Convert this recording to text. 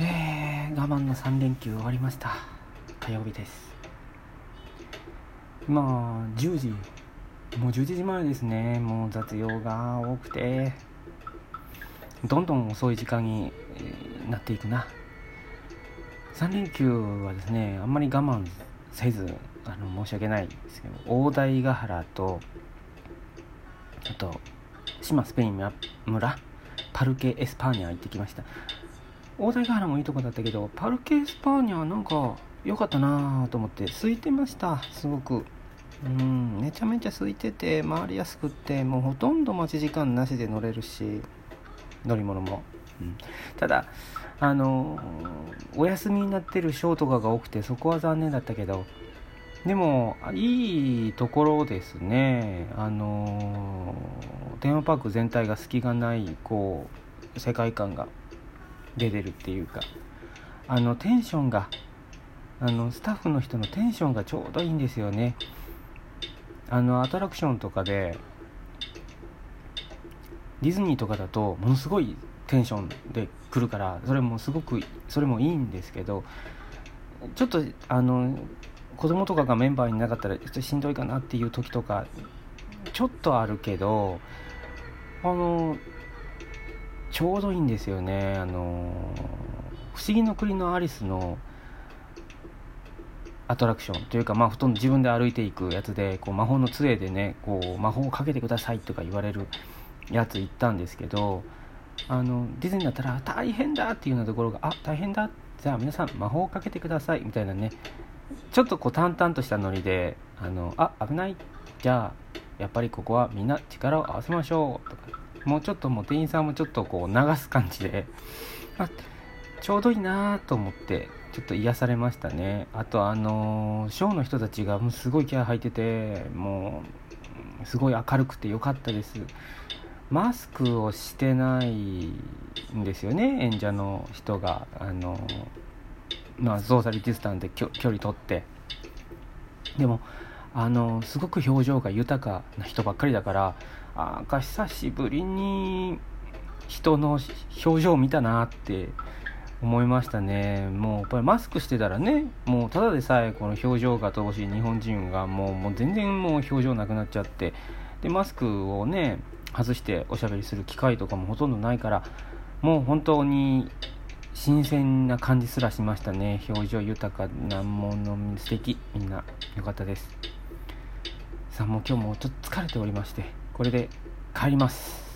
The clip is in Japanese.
えー、我慢の3連休終わりました。火曜日です。今10時もう11時前ですね。もう雑用が多くて。どんどん遅い時間になっていくな。3連休はですねあんまり我慢せずあの申し訳ないですけど大台ヶ原とあと志摩スペイン村パルケ・エスパーニャ行ってきました。大台ヶ原もいいとこだったけどパルケ・エスパーニャなんか良かったなと思って空いてましたすごく。うんめちゃめちゃ空いてて回りやすくってもうほとんど待ち時間なしで乗れるし乗り物も、うん、ただあのお休みになってるショーとかが多くてそこは残念だったけどでもいいところですね。あのテーマパーク全体が隙がないこう世界観が。出てるっていうかあのテンションがあのスタッフの人のテンションがちょうどいいんですよね。あのアトラクションとかでディズニーとかだとものすごいテンションで来るからそれもすごくそれもいいんですけどちょっとあの子供とかがメンバーになかったらちょっとしんどいかなっていう時とかちょっとあるけどあのちょうどいいんですよね。あの不思議の国のアリスのアトラクションというか、まあ、ほとんど自分で歩いていくやつでこう魔法の杖でねこう魔法をかけてくださいとか言われるやつ行ったんですけどあのディズニーだったら大変だっていうようなところがあ大変だ。じゃあ皆さん魔法をかけてください。みたいなねちょっとこう淡々としたノリであのあ危ない。じゃあやっぱりここはみんな力を合わせましょう。とか。もうちょっともう店員さんもちょっとこう流す感じであちょうどいいなと思ってちょっと癒されましたね。あとあのショーの人たちがもうすごい気合入っててもうすごい明るくてよかったです。マスクをしてないんですよね演者の人が。あのまあソーサリディスタンで距離取って。でもあのすごく表情が豊かな人ばっかりだからああ久しぶりに人の表情を見たなって思いましたね。もうやっぱりマスクしてたらねもうただでさえこの表情が乏しい日本人がもうもう全然もう表情なくなっちゃってでマスクをね外しておしゃべりする機会とかもほとんどないからもう本当に新鮮な感じすらしましたね。表情豊かなもの素敵。みんな良かったです。さんも今日もちょっと疲れておりましてこれで帰ります。